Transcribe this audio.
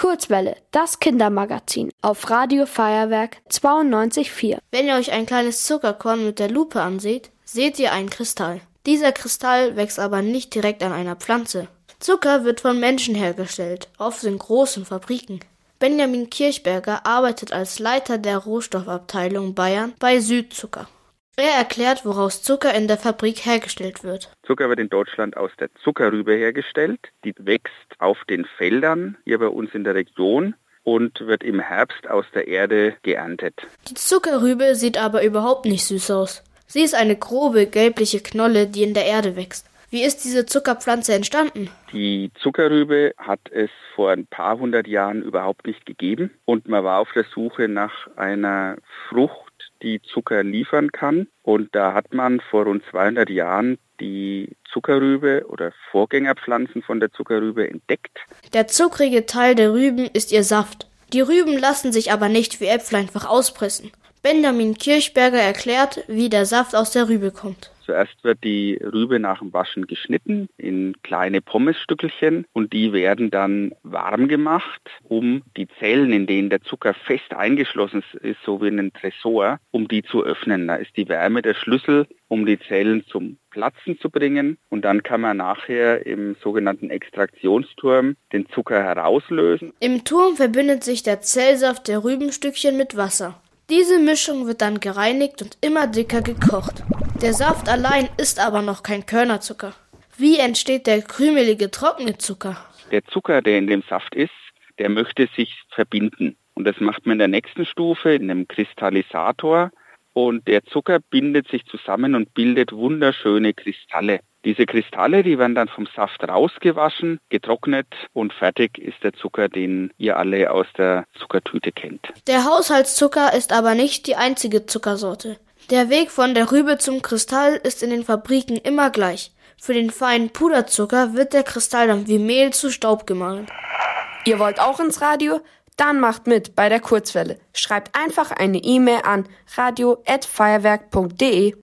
Kurzwelle, das Kindermagazin auf Radio Feuerwerk 92.4. Wenn ihr euch ein kleines Zuckerkorn mit der Lupe anseht, seht ihr einen Kristall. Dieser Kristall wächst aber nicht direkt an einer Pflanze. Zucker wird von Menschen hergestellt, oft in großen Fabriken. Benjamin Kirchberger arbeitet als Leiter der Rohstoffabteilung Bayern bei Südzucker. Er erklärt, woraus Zucker in der Fabrik hergestellt wird. Zucker wird in Deutschland aus der Zuckerrübe hergestellt. Die wächst auf den Feldern hier bei uns in der Region und wird im Herbst aus der Erde geerntet. Die Zuckerrübe sieht aber überhaupt nicht süß aus. Sie ist eine grobe, gelbliche Knolle, die in der Erde wächst. Wie ist diese Zuckerpflanze entstanden? Die Zuckerrübe hat es vor ein paar hundert Jahren überhaupt nicht gegeben und man war auf der Suche nach einer Frucht, die Zucker liefern kann. Und da hat man vor rund 200 Jahren die Zuckerrübe oder Vorgängerpflanzen von der Zuckerrübe entdeckt. Der zuckrige Teil der Rüben ist ihr Saft. Die Rüben lassen sich aber nicht wie Äpfel einfach auspressen. Benjamin Kirchberger erklärt, wie der Saft aus der Rübe kommt. Zuerst wird die Rübe nach dem Waschen geschnitten in kleine Pommesstückelchen und die werden dann warm gemacht, um die Zellen, in denen der Zucker fest eingeschlossen ist, so wie in einem Tresor, um die zu öffnen. Da ist die Wärme der Schlüssel, um die Zellen zum Platzen zu bringen und dann kann man nachher im sogenannten Extraktionsturm den Zucker herauslösen. Im Turm verbindet sich der Zellsaft der Rübenstückchen mit Wasser. Diese Mischung wird dann gereinigt und immer dicker gekocht. Der Saft allein ist aber noch kein Körnerzucker. Wie entsteht der krümelige trockene Zucker? Der Zucker, der in dem Saft ist, der möchte sich verbinden. Und das macht man in der nächsten Stufe, in einem Kristallisator. Und der Zucker bindet sich zusammen und bildet wunderschöne Kristalle. Diese Kristalle, die werden dann vom Saft rausgewaschen, getrocknet und fertig ist der Zucker, den ihr alle aus der Zuckertüte kennt. Der Haushaltszucker ist aber nicht die einzige Zuckersorte. Der Weg von der Rübe zum Kristall ist in den Fabriken immer gleich. Für den feinen Puderzucker wird der Kristall dann wie Mehl zu Staub gemahlen. Ihr wollt auch ins Radio? Dann macht mit bei der Kurzwelle. Schreibt einfach eine E-Mail an radio@feuerwerk.de.